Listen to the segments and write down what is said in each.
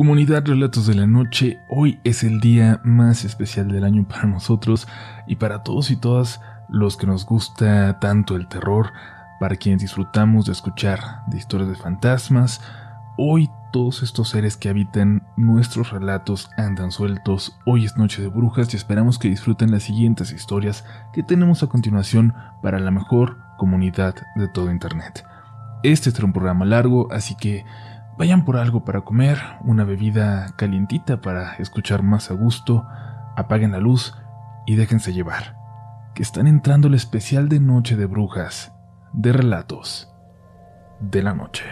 Comunidad Relatos de la Noche, hoy es el día más especial del año para nosotros y para todos y todas los que nos gusta tanto el terror, para quienes disfrutamos de escuchar de historias de fantasmas. Hoy todos estos seres que habitan nuestros relatos andan sueltos. Hoy es Noche de Brujas y esperamos que disfruten las siguientes historias que tenemos a continuación para la mejor comunidad de todo Internet. Este será un programa largo, así que Vayan por algo para comer, una bebida calientita para escuchar más a gusto, apaguen la luz y déjense llevar, que están entrando el especial de Noche de Brujas, de relatos de la noche.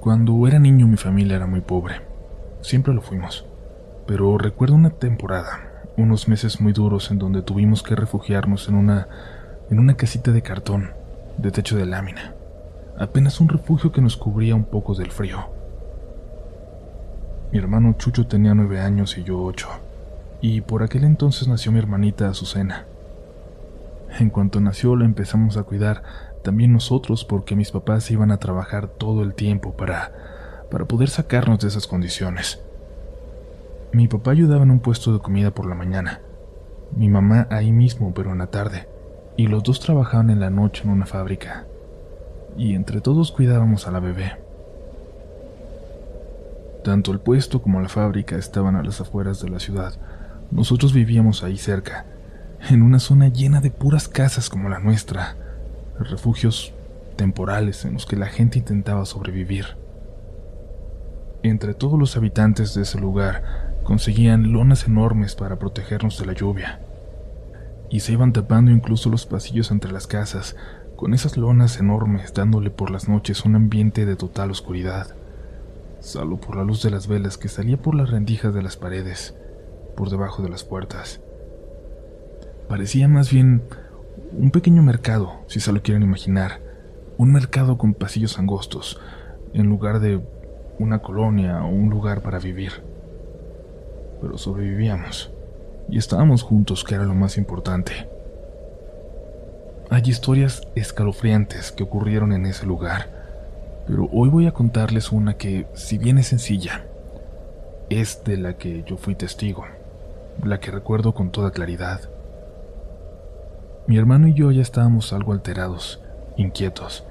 Cuando era niño mi familia era muy pobre, siempre lo fuimos, pero recuerdo una temporada, unos meses muy duros en donde tuvimos que refugiarnos en una en una casita de cartón de techo de lámina, apenas un refugio que nos cubría un poco del frío. Mi hermano Chucho tenía nueve años y yo ocho, y por aquel entonces nació mi hermanita Azucena. En cuanto nació la empezamos a cuidar también nosotros porque mis papás iban a trabajar todo el tiempo para, para poder sacarnos de esas condiciones. Mi papá ayudaba en un puesto de comida por la mañana, mi mamá ahí mismo pero en la tarde y los dos trabajaban en la noche en una fábrica, y entre todos cuidábamos a la bebé. Tanto el puesto como la fábrica estaban a las afueras de la ciudad. Nosotros vivíamos ahí cerca, en una zona llena de puras casas como la nuestra, refugios temporales en los que la gente intentaba sobrevivir. Entre todos los habitantes de ese lugar conseguían lonas enormes para protegernos de la lluvia y se iban tapando incluso los pasillos entre las casas, con esas lonas enormes dándole por las noches un ambiente de total oscuridad, salvo por la luz de las velas que salía por las rendijas de las paredes, por debajo de las puertas. Parecía más bien un pequeño mercado, si se lo quieren imaginar, un mercado con pasillos angostos, en lugar de una colonia o un lugar para vivir. Pero sobrevivíamos y estábamos juntos, que era lo más importante. Hay historias escalofriantes que ocurrieron en ese lugar, pero hoy voy a contarles una que, si bien es sencilla, es de la que yo fui testigo, la que recuerdo con toda claridad. Mi hermano y yo ya estábamos algo alterados, inquietos,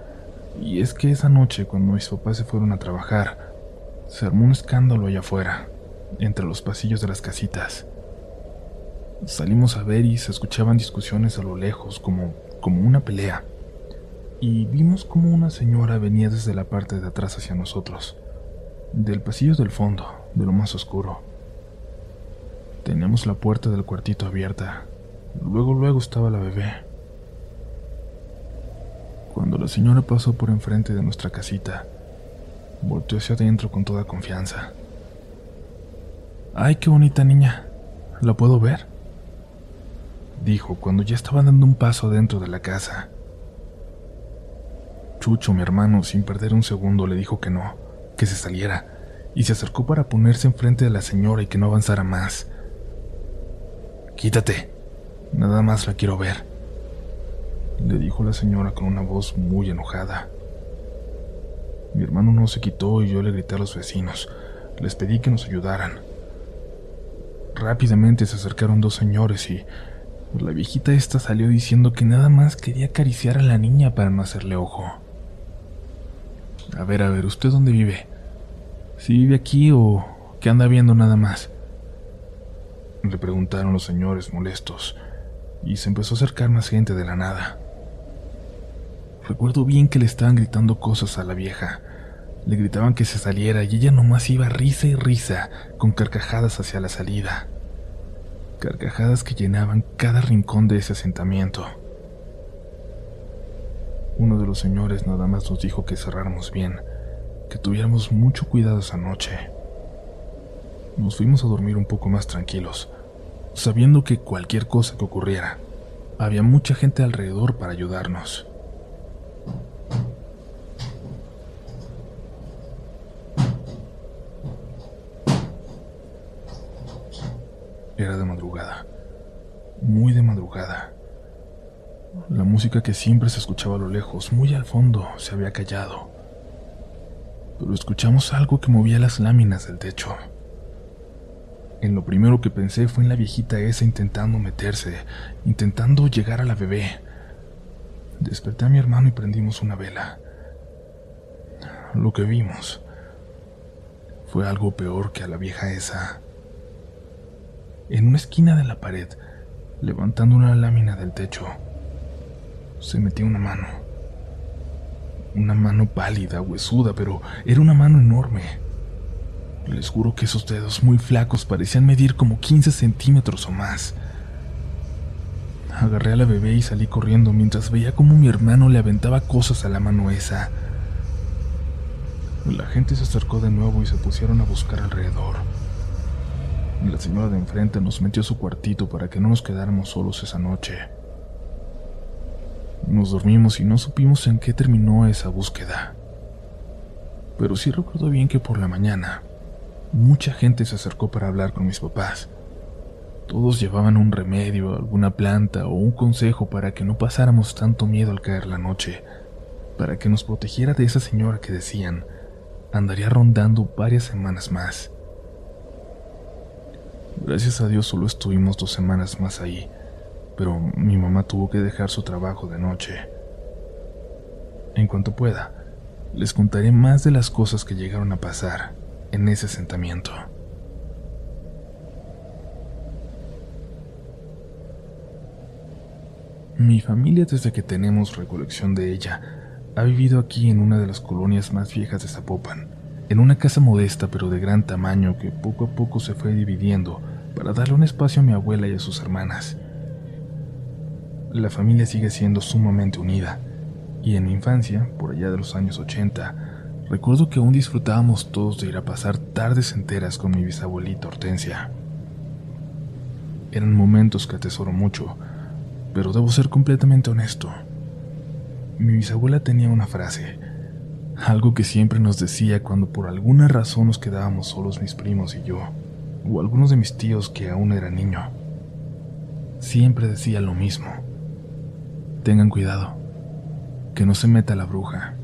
y es que esa noche, cuando mis papás se fueron a trabajar, se armó un escándalo allá afuera, entre los pasillos de las casitas. Salimos a ver y se escuchaban discusiones a lo lejos, como, como una pelea. Y vimos como una señora venía desde la parte de atrás hacia nosotros, del pasillo del fondo, de lo más oscuro. Teníamos la puerta del cuartito abierta. Luego, luego estaba la bebé. Cuando la señora pasó por enfrente de nuestra casita, volteó hacia adentro con toda confianza. ¡Ay, qué bonita niña! ¿La puedo ver? Dijo cuando ya estaba dando un paso dentro de la casa. Chucho, mi hermano, sin perder un segundo, le dijo que no, que se saliera, y se acercó para ponerse enfrente de la señora y que no avanzara más. Quítate, nada más la quiero ver, le dijo la señora con una voz muy enojada. Mi hermano no se quitó y yo le grité a los vecinos. Les pedí que nos ayudaran. Rápidamente se acercaron dos señores y la viejita esta salió diciendo que nada más quería acariciar a la niña para no hacerle ojo. A ver, a ver, ¿usted dónde vive? ¿Si vive aquí o qué anda viendo nada más? Le preguntaron los señores molestos, y se empezó a acercar más gente de la nada. Recuerdo bien que le estaban gritando cosas a la vieja. Le gritaban que se saliera y ella nomás iba risa y risa, con carcajadas hacia la salida carcajadas que llenaban cada rincón de ese asentamiento. Uno de los señores nada más nos dijo que cerráramos bien, que tuviéramos mucho cuidado esa noche. Nos fuimos a dormir un poco más tranquilos, sabiendo que cualquier cosa que ocurriera, había mucha gente alrededor para ayudarnos. Era de madrugada, muy de madrugada. La música que siempre se escuchaba a lo lejos, muy al fondo, se había callado. Pero escuchamos algo que movía las láminas del techo. En lo primero que pensé fue en la viejita esa intentando meterse, intentando llegar a la bebé. Desperté a mi hermano y prendimos una vela. Lo que vimos fue algo peor que a la vieja esa. En una esquina de la pared, levantando una lámina del techo, se metía una mano. Una mano pálida, huesuda, pero era una mano enorme. Les juro que esos dedos muy flacos parecían medir como 15 centímetros o más. Agarré a la bebé y salí corriendo mientras veía cómo mi hermano le aventaba cosas a la mano esa. La gente se acercó de nuevo y se pusieron a buscar alrededor. La señora de enfrente nos metió a su cuartito para que no nos quedáramos solos esa noche. Nos dormimos y no supimos en qué terminó esa búsqueda. Pero sí recuerdo bien que por la mañana mucha gente se acercó para hablar con mis papás. Todos llevaban un remedio, alguna planta o un consejo para que no pasáramos tanto miedo al caer la noche, para que nos protegiera de esa señora que decían andaría rondando varias semanas más. Gracias a Dios solo estuvimos dos semanas más ahí, pero mi mamá tuvo que dejar su trabajo de noche. En cuanto pueda, les contaré más de las cosas que llegaron a pasar en ese asentamiento. Mi familia desde que tenemos recolección de ella ha vivido aquí en una de las colonias más viejas de Zapopan, en una casa modesta pero de gran tamaño que poco a poco se fue dividiendo para darle un espacio a mi abuela y a sus hermanas. La familia sigue siendo sumamente unida, y en mi infancia, por allá de los años 80, recuerdo que aún disfrutábamos todos de ir a pasar tardes enteras con mi bisabuelita Hortensia. Eran momentos que atesoro mucho, pero debo ser completamente honesto mi bisabuela tenía una frase, algo que siempre nos decía cuando por alguna razón nos quedábamos solos mis primos y yo, o algunos de mis tíos que aún era niño. Siempre decía lo mismo. Tengan cuidado, que no se meta la bruja.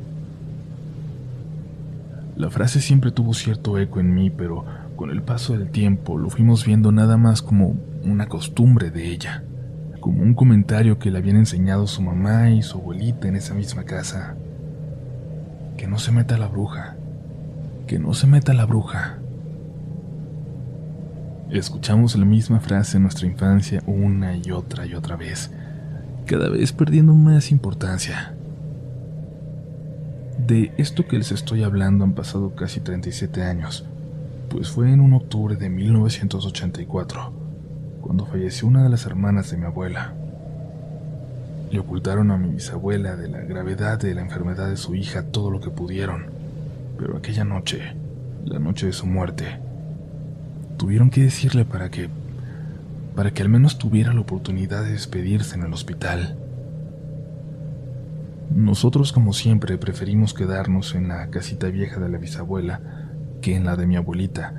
La frase siempre tuvo cierto eco en mí, pero con el paso del tiempo lo fuimos viendo nada más como una costumbre de ella como un comentario que le habían enseñado su mamá y su abuelita en esa misma casa. Que no se meta la bruja, que no se meta la bruja. Escuchamos la misma frase en nuestra infancia una y otra y otra vez, cada vez perdiendo más importancia. De esto que les estoy hablando han pasado casi 37 años, pues fue en un octubre de 1984 cuando falleció una de las hermanas de mi abuela. Le ocultaron a mi bisabuela de la gravedad de la enfermedad de su hija todo lo que pudieron, pero aquella noche, la noche de su muerte, tuvieron que decirle para que para que al menos tuviera la oportunidad de despedirse en el hospital. Nosotros, como siempre, preferimos quedarnos en la casita vieja de la bisabuela que en la de mi abuelita,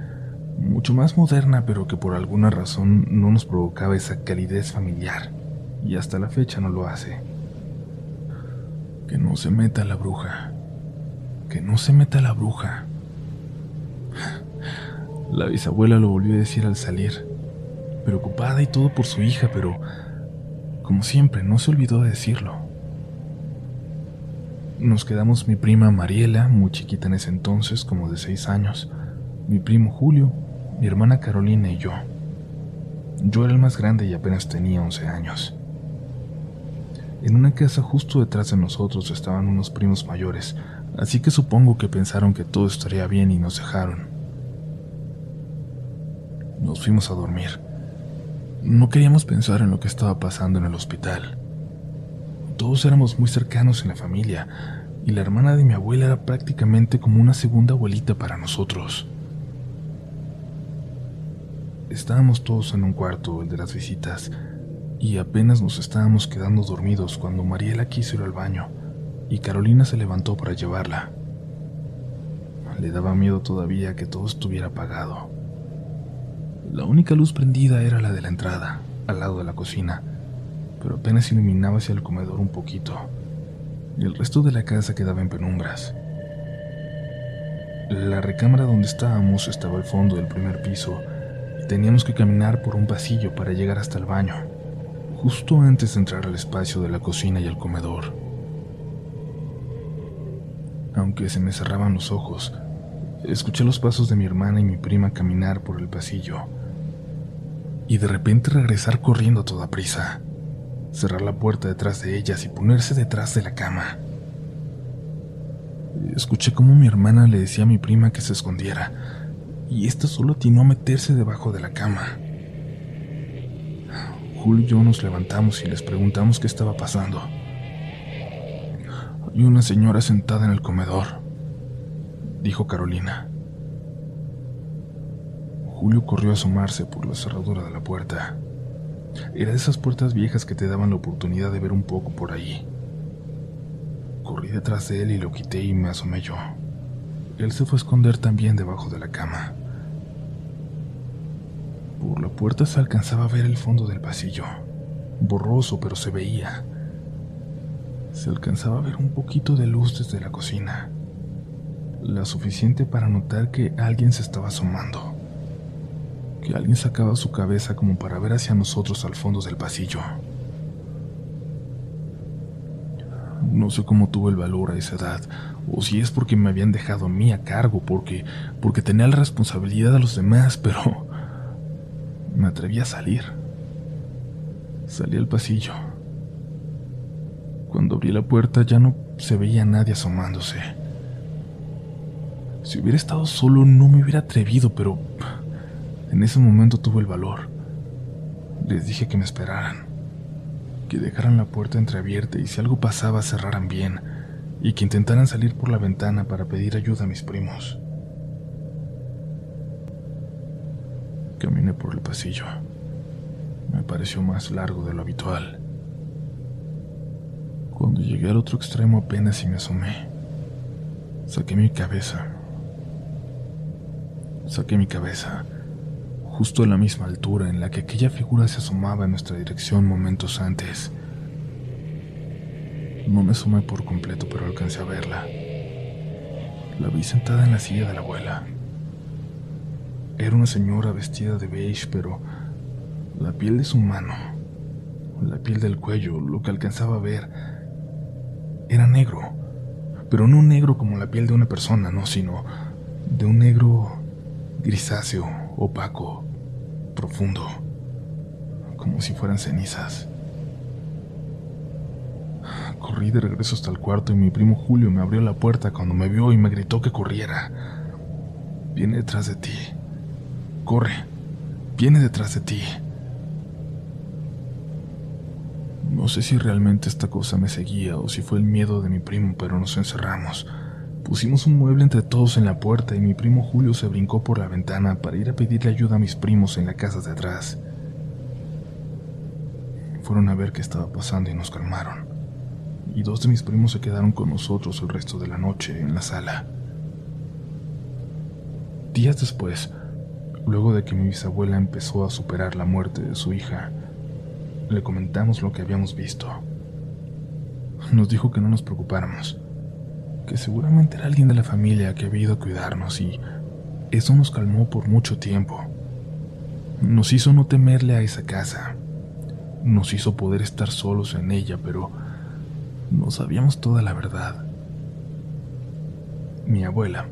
mucho más moderna, pero que por alguna razón no nos provocaba esa calidez familiar, y hasta la fecha no lo hace. Que no se meta la bruja, que no se meta la bruja. La bisabuela lo volvió a decir al salir, preocupada y todo por su hija, pero como siempre no se olvidó de decirlo. Nos quedamos mi prima Mariela, muy chiquita en ese entonces, como de seis años, mi primo Julio, mi hermana Carolina y yo. Yo era el más grande y apenas tenía 11 años. En una casa justo detrás de nosotros estaban unos primos mayores, así que supongo que pensaron que todo estaría bien y nos dejaron. Nos fuimos a dormir. No queríamos pensar en lo que estaba pasando en el hospital. Todos éramos muy cercanos en la familia, y la hermana de mi abuela era prácticamente como una segunda abuelita para nosotros. Estábamos todos en un cuarto, el de las visitas, y apenas nos estábamos quedando dormidos cuando Mariela quiso ir al baño y Carolina se levantó para llevarla. Le daba miedo todavía que todo estuviera apagado. La única luz prendida era la de la entrada, al lado de la cocina, pero apenas iluminaba hacia el comedor un poquito, y el resto de la casa quedaba en penumbras. La recámara donde estábamos estaba al fondo del primer piso y teníamos que caminar por un pasillo para llegar hasta el baño, justo antes de entrar al espacio de la cocina y el comedor. Aunque se me cerraban los ojos, escuché los pasos de mi hermana y mi prima caminar por el pasillo y de repente regresar corriendo a toda prisa, cerrar la puerta detrás de ellas y ponerse detrás de la cama. Escuché cómo mi hermana le decía a mi prima que se escondiera, y ésta solo atinó a meterse debajo de la cama. Julio y yo nos levantamos y les preguntamos qué estaba pasando. Hay una señora sentada en el comedor, dijo Carolina. Julio corrió a asomarse por la cerradura de la puerta. Era de esas puertas viejas que te daban la oportunidad de ver un poco por ahí. Corrí detrás de él y lo quité y me asomé yo. Él se fue a esconder también debajo de la cama. Por la puerta se alcanzaba a ver el fondo del pasillo. Borroso, pero se veía. Se alcanzaba a ver un poquito de luz desde la cocina. La suficiente para notar que alguien se estaba asomando. Que alguien sacaba su cabeza como para ver hacia nosotros al fondo del pasillo. No sé cómo tuve el valor a esa edad, o si es porque me habían dejado a mí a cargo, porque, porque tenía la responsabilidad a los demás, pero me atreví a salir. Salí al pasillo. Cuando abrí la puerta ya no se veía nadie asomándose. Si hubiera estado solo no me hubiera atrevido, pero en ese momento tuve el valor. Les dije que me esperaran que dejaran la puerta entreabierta y si algo pasaba cerraran bien, y que intentaran salir por la ventana para pedir ayuda a mis primos. Caminé por el pasillo. Me pareció más largo de lo habitual. Cuando llegué al otro extremo apenas y me asomé. Saqué mi cabeza. Saqué mi cabeza justo a la misma altura en la que aquella figura se asomaba en nuestra dirección momentos antes. No me asomé por completo, pero alcancé a verla. La vi sentada en la silla de la abuela. Era una señora vestida de beige, pero la piel de su mano, la piel del cuello, lo que alcanzaba a ver, era negro. Pero no negro como la piel de una persona, no, sino de un negro grisáceo, opaco, profundo, como si fueran cenizas. Corrí de regreso hasta el cuarto y mi primo Julio me abrió la puerta cuando me vio y me gritó que corriera. Viene detrás de ti. Corre. Viene detrás de ti. No sé si realmente esta cosa me seguía o si fue el miedo de mi primo, pero nos encerramos. Pusimos un mueble entre todos en la puerta y mi primo Julio se brincó por la ventana para ir a pedirle ayuda a mis primos en la casa de atrás. Fueron a ver qué estaba pasando y nos calmaron. Y dos de mis primos se quedaron con nosotros el resto de la noche en la sala. Días después, luego de que mi bisabuela empezó a superar la muerte de su hija, le comentamos lo que habíamos visto. Nos dijo que no nos preocupáramos que seguramente era alguien de la familia que había ido a cuidarnos y eso nos calmó por mucho tiempo. Nos hizo no temerle a esa casa. Nos hizo poder estar solos en ella, pero no sabíamos toda la verdad. Mi abuela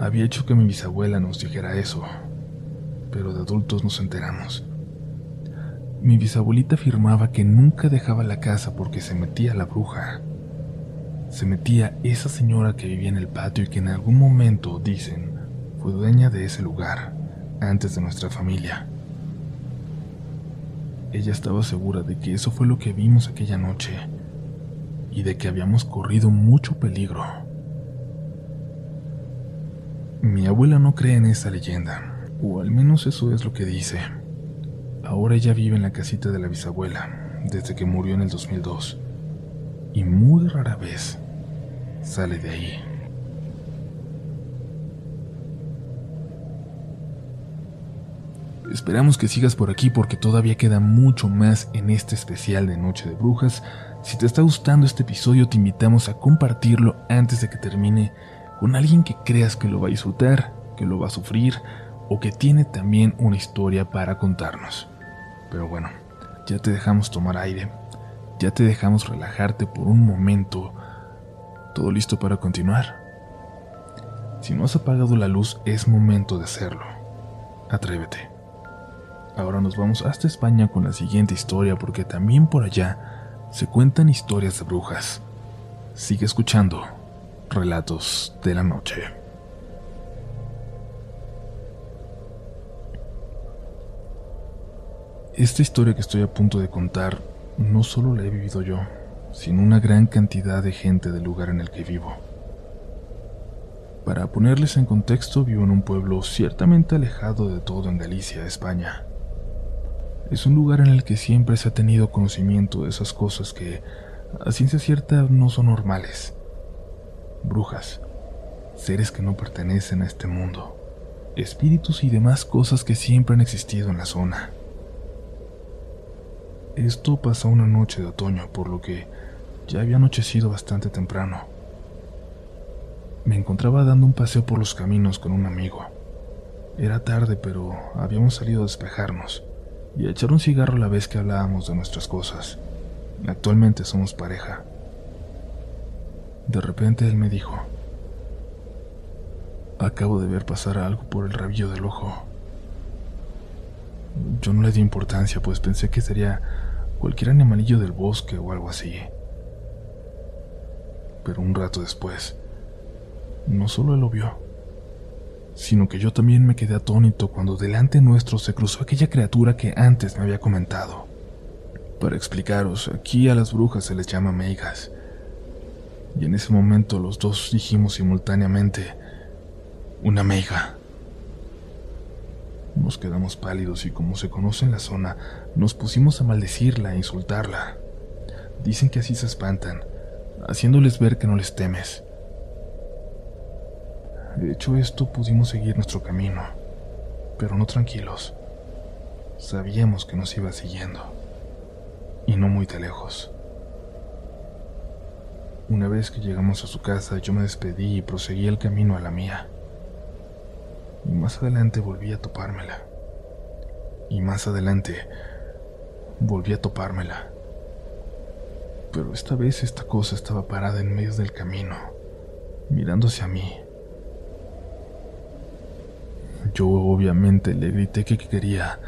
había hecho que mi bisabuela nos dijera eso, pero de adultos nos enteramos. Mi bisabuelita afirmaba que nunca dejaba la casa porque se metía la bruja se metía esa señora que vivía en el patio y que en algún momento, dicen, fue dueña de ese lugar, antes de nuestra familia. Ella estaba segura de que eso fue lo que vimos aquella noche y de que habíamos corrido mucho peligro. Mi abuela no cree en esa leyenda, o al menos eso es lo que dice. Ahora ella vive en la casita de la bisabuela, desde que murió en el 2002, y muy rara vez sale de ahí. Esperamos que sigas por aquí porque todavía queda mucho más en este especial de Noche de Brujas. Si te está gustando este episodio, te invitamos a compartirlo antes de que termine con alguien que creas que lo va a disfrutar, que lo va a sufrir o que tiene también una historia para contarnos. Pero bueno, ya te dejamos tomar aire, ya te dejamos relajarte por un momento. ¿Todo listo para continuar? Si no has apagado la luz, es momento de hacerlo. Atrévete. Ahora nos vamos hasta España con la siguiente historia porque también por allá se cuentan historias de brujas. Sigue escuchando Relatos de la Noche. Esta historia que estoy a punto de contar no solo la he vivido yo, sino una gran cantidad de gente del lugar en el que vivo. Para ponerles en contexto, vivo en un pueblo ciertamente alejado de todo en Galicia, España. Es un lugar en el que siempre se ha tenido conocimiento de esas cosas que, a ciencia cierta, no son normales. Brujas, seres que no pertenecen a este mundo, espíritus y demás cosas que siempre han existido en la zona. Esto pasó una noche de otoño, por lo que ya había anochecido bastante temprano. Me encontraba dando un paseo por los caminos con un amigo. Era tarde, pero habíamos salido a despejarnos y a echar un cigarro la vez que hablábamos de nuestras cosas. Actualmente somos pareja. De repente él me dijo, acabo de ver pasar algo por el rabillo del ojo. Yo no le di importancia, pues pensé que sería cualquier animalillo del bosque o algo así. Pero un rato después, no solo él lo vio, sino que yo también me quedé atónito cuando delante nuestro se cruzó aquella criatura que antes me había comentado. Para explicaros, aquí a las brujas se les llama meigas. Y en ese momento los dos dijimos simultáneamente, una meiga. Nos quedamos pálidos y como se conoce en la zona, nos pusimos a maldecirla e insultarla. Dicen que así se espantan, haciéndoles ver que no les temes. De hecho esto, pudimos seguir nuestro camino, pero no tranquilos. Sabíamos que nos iba siguiendo, y no muy de lejos. Una vez que llegamos a su casa, yo me despedí y proseguí el camino a la mía. Y más adelante volví a topármela. Y más adelante volví a topármela. Pero esta vez esta cosa estaba parada en medio del camino, mirando hacia mí. Yo obviamente le grité que quería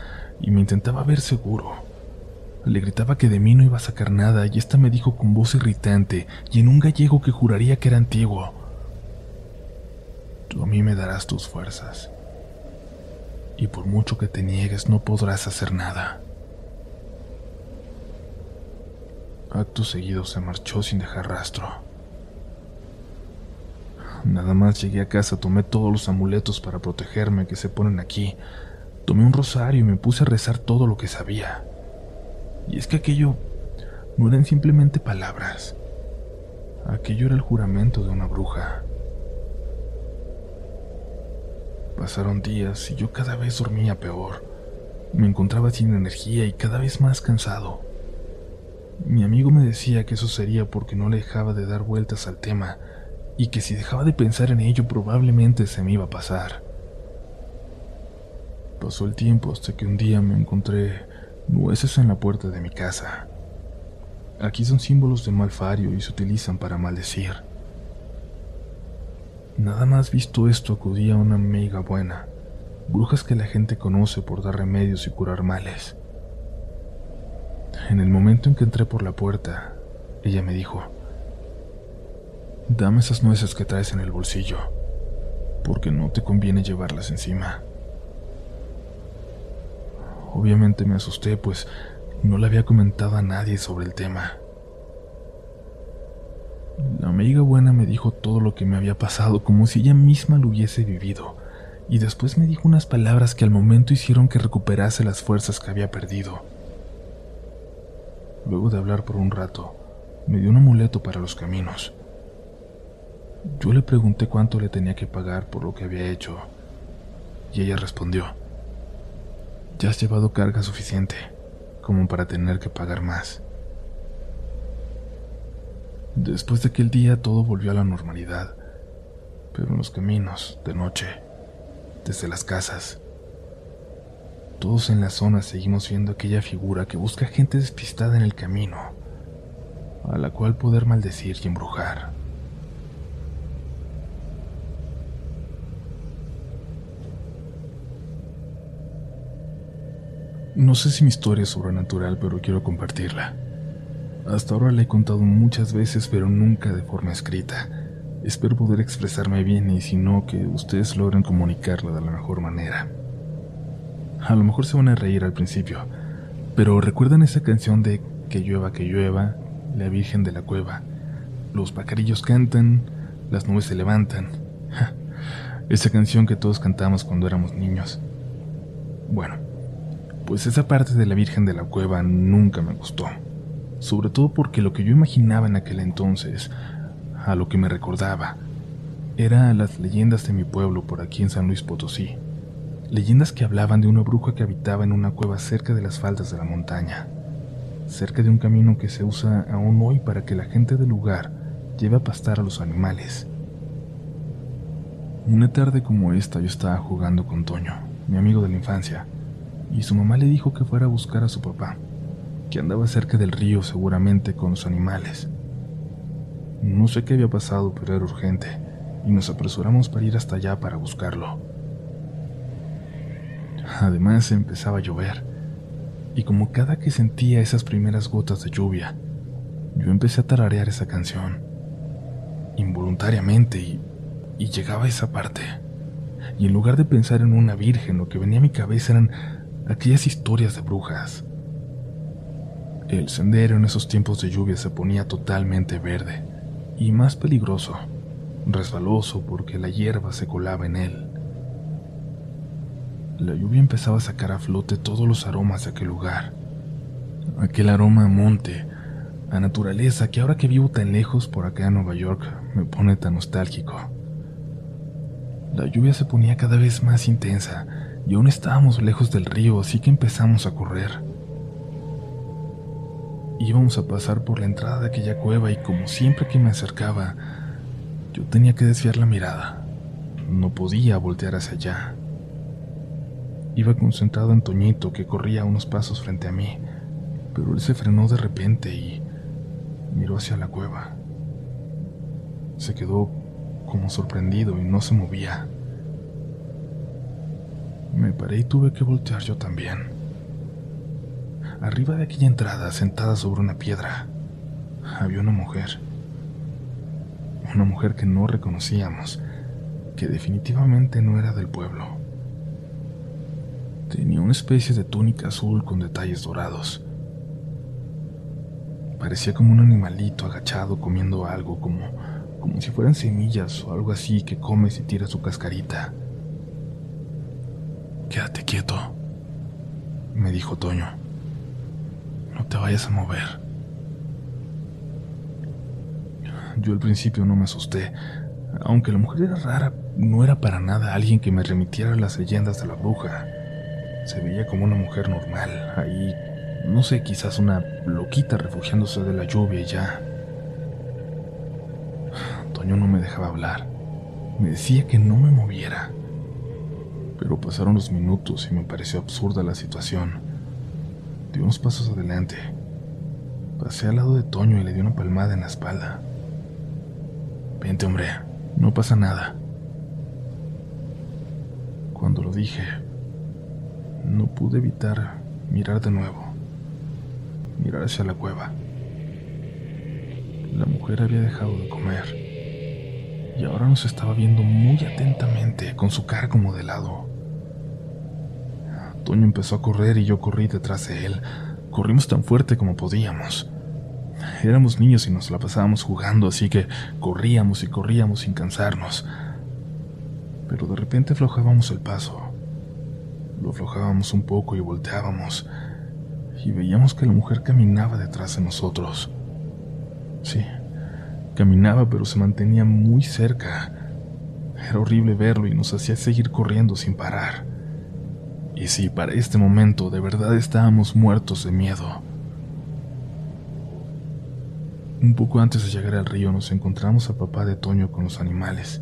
y me intentaba ver seguro. Le gritaba que de mí no iba a sacar nada y esta me dijo con voz irritante y en un gallego que juraría que era antiguo. A mí me darás tus fuerzas. Y por mucho que te niegues no podrás hacer nada. Acto seguido se marchó sin dejar rastro. Nada más llegué a casa, tomé todos los amuletos para protegerme que se ponen aquí. Tomé un rosario y me puse a rezar todo lo que sabía. Y es que aquello no eran simplemente palabras. Aquello era el juramento de una bruja. Pasaron días y yo cada vez dormía peor. Me encontraba sin energía y cada vez más cansado. Mi amigo me decía que eso sería porque no le dejaba de dar vueltas al tema y que si dejaba de pensar en ello probablemente se me iba a pasar. Pasó el tiempo hasta que un día me encontré nueces en la puerta de mi casa. Aquí son símbolos de malfario y se utilizan para maldecir. Nada más visto esto acudía una amiga buena, brujas que la gente conoce por dar remedios y curar males. En el momento en que entré por la puerta, ella me dijo, Dame esas nueces que traes en el bolsillo, porque no te conviene llevarlas encima. Obviamente me asusté, pues no le había comentado a nadie sobre el tema. La amiga buena me dijo todo lo que me había pasado como si ella misma lo hubiese vivido, y después me dijo unas palabras que al momento hicieron que recuperase las fuerzas que había perdido. Luego de hablar por un rato, me dio un amuleto para los caminos yo le pregunté cuánto le tenía que pagar por lo que había hecho, y ella respondió, Ya has llevado carga suficiente como para tener que pagar más. Después de aquel día todo volvió a la normalidad, pero en los caminos, de noche, desde las casas, todos en la zona seguimos viendo aquella figura que busca gente despistada en el camino, a la cual poder maldecir y embrujar. No sé si mi historia es sobrenatural, pero quiero compartirla. Hasta ahora la he contado muchas veces, pero nunca de forma escrita. Espero poder expresarme bien y si no, que ustedes logren comunicarla de la mejor manera. A lo mejor se van a reír al principio, pero ¿recuerdan esa canción de Que llueva, que llueva, la Virgen de la Cueva? Los pacarillos cantan, las nubes se levantan. esa canción que todos cantamos cuando éramos niños. Bueno, pues esa parte de la Virgen de la Cueva nunca me gustó, sobre todo porque lo que yo imaginaba en aquel entonces, a lo que me recordaba, eran las leyendas de mi pueblo por aquí en San Luis Potosí, leyendas que hablaban de una bruja que habitaba en una cueva cerca de las faldas de la montaña, cerca de un camino que se usa aún hoy para que la gente del lugar lleve a pastar a los animales. Una tarde como esta yo estaba jugando con Toño, mi amigo de la infancia, y su mamá le dijo que fuera a buscar a su papá, que andaba cerca del río seguramente con los animales. No sé qué había pasado, pero era urgente, y nos apresuramos para ir hasta allá para buscarlo. Además empezaba a llover, y como cada que sentía esas primeras gotas de lluvia, yo empecé a tararear esa canción, involuntariamente, y, y llegaba a esa parte. Y en lugar de pensar en una virgen, lo que venía a mi cabeza eran aquellas historias de brujas. El sendero en esos tiempos de lluvia se ponía totalmente verde y más peligroso, resbaloso porque la hierba se colaba en él. La lluvia empezaba a sacar a flote todos los aromas de aquel lugar. Aquel aroma a monte, a naturaleza que ahora que vivo tan lejos por acá en Nueva York me pone tan nostálgico. La lluvia se ponía cada vez más intensa y aún estábamos lejos del río, así que empezamos a correr. Íbamos a pasar por la entrada de aquella cueva y como siempre que me acercaba, yo tenía que desviar la mirada. No podía voltear hacia allá. Iba concentrado en Toñito que corría unos pasos frente a mí, pero él se frenó de repente y miró hacia la cueva. Se quedó como sorprendido y no se movía. Me paré y tuve que voltear yo también. Arriba de aquella entrada, sentada sobre una piedra, había una mujer. Una mujer que no reconocíamos, que definitivamente no era del pueblo. Tenía una especie de túnica azul con detalles dorados. Parecía como un animalito agachado comiendo algo, como, como si fueran semillas o algo así que comes y tira su cascarita. Quédate quieto, me dijo Toño. Te vayas a mover. Yo al principio no me asusté. Aunque la mujer era rara, no era para nada alguien que me remitiera las leyendas de la bruja. Se veía como una mujer normal, ahí, no sé, quizás una loquita refugiándose de la lluvia y ya. Toño no me dejaba hablar. Me decía que no me moviera pero pasaron los minutos y me pareció absurda la situación. Di unos pasos adelante. Pasé al lado de Toño y le di una palmada en la espalda. Vente, hombre, no pasa nada. Cuando lo dije, no pude evitar mirar de nuevo, mirar hacia la cueva. La mujer había dejado de comer y ahora nos estaba viendo muy atentamente con su cara como de lado. Toño empezó a correr y yo corrí detrás de él. Corrimos tan fuerte como podíamos. Éramos niños y nos la pasábamos jugando, así que corríamos y corríamos sin cansarnos. Pero de repente aflojábamos el paso. Lo aflojábamos un poco y volteábamos. Y veíamos que la mujer caminaba detrás de nosotros. Sí, Caminaba pero se mantenía muy cerca. Era horrible verlo y nos hacía seguir corriendo sin parar. Y sí, para este momento de verdad estábamos muertos de miedo. Un poco antes de llegar al río nos encontramos a papá de Toño con los animales.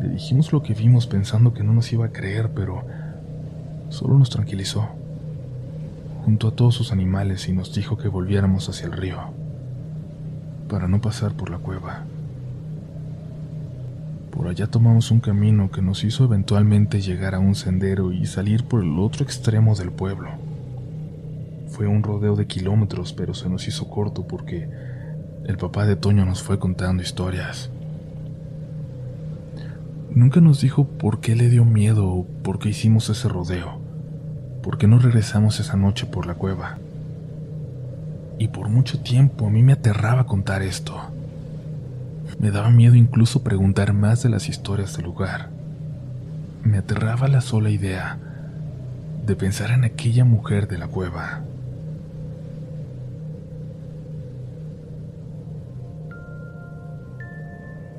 Le dijimos lo que vimos pensando que no nos iba a creer, pero solo nos tranquilizó. Junto a todos sus animales y nos dijo que volviéramos hacia el río, para no pasar por la cueva. Por allá tomamos un camino que nos hizo eventualmente llegar a un sendero y salir por el otro extremo del pueblo. Fue un rodeo de kilómetros, pero se nos hizo corto porque el papá de Toño nos fue contando historias. Nunca nos dijo por qué le dio miedo o por qué hicimos ese rodeo, por qué no regresamos esa noche por la cueva. Y por mucho tiempo a mí me aterraba contar esto. Me daba miedo incluso preguntar más de las historias del lugar. Me aterraba la sola idea de pensar en aquella mujer de la cueva.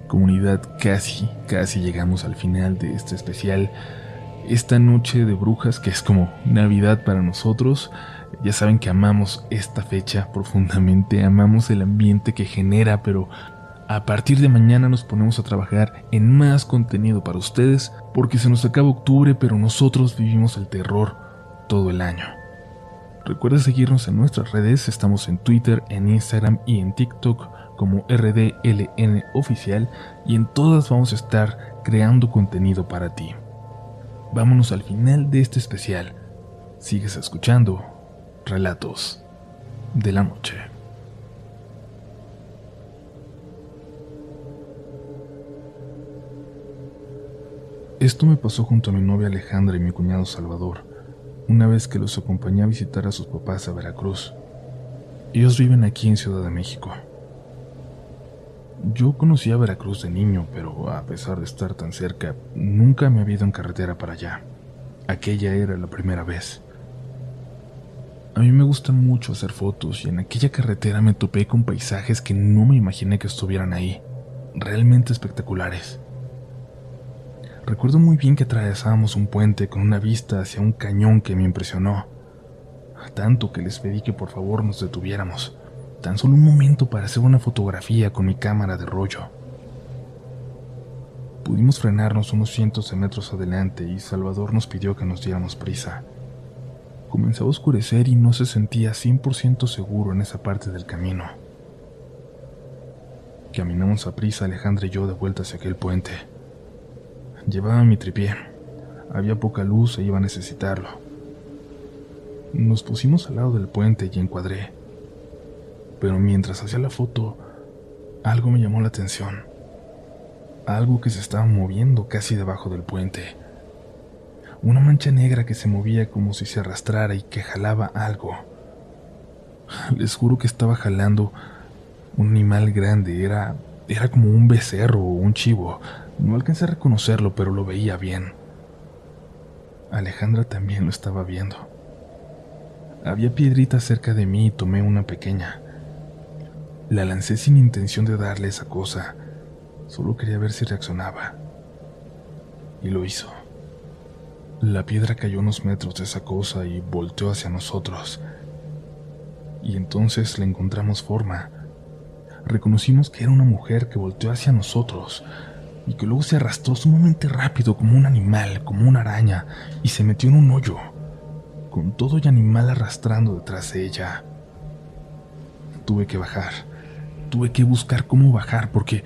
Comunidad, casi, casi llegamos al final de este especial. Esta noche de brujas, que es como Navidad para nosotros, ya saben que amamos esta fecha profundamente, amamos el ambiente que genera, pero a partir de mañana nos ponemos a trabajar en más contenido para ustedes porque se nos acaba octubre pero nosotros vivimos el terror todo el año. Recuerda seguirnos en nuestras redes, estamos en Twitter, en Instagram y en TikTok como RDLN oficial y en todas vamos a estar creando contenido para ti. Vámonos al final de este especial. Sigues escuchando Relatos de la Noche. Esto me pasó junto a mi novia Alejandra y mi cuñado Salvador, una vez que los acompañé a visitar a sus papás a Veracruz. Ellos viven aquí en Ciudad de México. Yo conocí a Veracruz de niño, pero a pesar de estar tan cerca, nunca me había ido en carretera para allá. Aquella era la primera vez. A mí me gusta mucho hacer fotos y en aquella carretera me topé con paisajes que no me imaginé que estuvieran ahí, realmente espectaculares. Recuerdo muy bien que atravesábamos un puente con una vista hacia un cañón que me impresionó, tanto que les pedí que por favor nos detuviéramos, tan solo un momento para hacer una fotografía con mi cámara de rollo. Pudimos frenarnos unos cientos de metros adelante y Salvador nos pidió que nos diéramos prisa. Comenzaba a oscurecer y no se sentía 100% seguro en esa parte del camino. Caminamos a prisa Alejandra y yo de vuelta hacia aquel puente. Llevaba mi tripié. Había poca luz e iba a necesitarlo. Nos pusimos al lado del puente y encuadré. Pero mientras hacía la foto, algo me llamó la atención. Algo que se estaba moviendo casi debajo del puente. Una mancha negra que se movía como si se arrastrara y que jalaba algo. Les juro que estaba jalando un animal grande. Era, era como un becerro o un chivo. No alcancé a reconocerlo, pero lo veía bien. Alejandra también lo estaba viendo. Había piedritas cerca de mí y tomé una pequeña. La lancé sin intención de darle esa cosa, solo quería ver si reaccionaba. Y lo hizo. La piedra cayó unos metros de esa cosa y volteó hacia nosotros. Y entonces le encontramos forma. Reconocimos que era una mujer que volteó hacia nosotros, y que luego se arrastró sumamente rápido como un animal, como una araña, y se metió en un hoyo, con todo y animal arrastrando detrás de ella. Tuve que bajar, tuve que buscar cómo bajar porque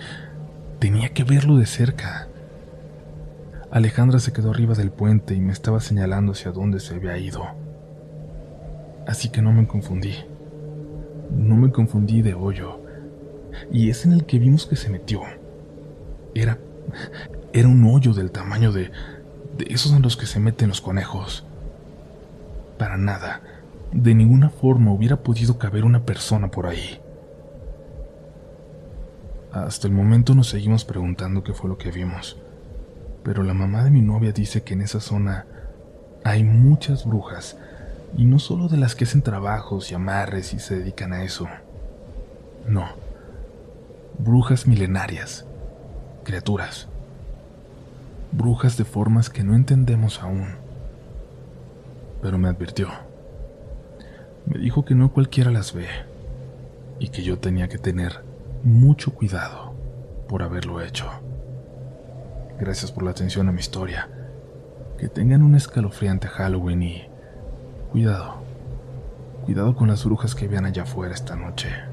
tenía que verlo de cerca. Alejandra se quedó arriba del puente y me estaba señalando hacia dónde se había ido. Así que no me confundí. No me confundí de hoyo. Y es en el que vimos que se metió. Era era un hoyo del tamaño de, de esos en los que se meten los conejos. Para nada, de ninguna forma hubiera podido caber una persona por ahí. Hasta el momento nos seguimos preguntando qué fue lo que vimos, pero la mamá de mi novia dice que en esa zona hay muchas brujas, y no solo de las que hacen trabajos y amarres y se dedican a eso. No, brujas milenarias, criaturas, brujas de formas que no entendemos aún, pero me advirtió. Me dijo que no cualquiera las ve y que yo tenía que tener mucho cuidado por haberlo hecho. Gracias por la atención a mi historia. Que tengan un escalofriante Halloween y cuidado. Cuidado con las brujas que vean allá afuera esta noche.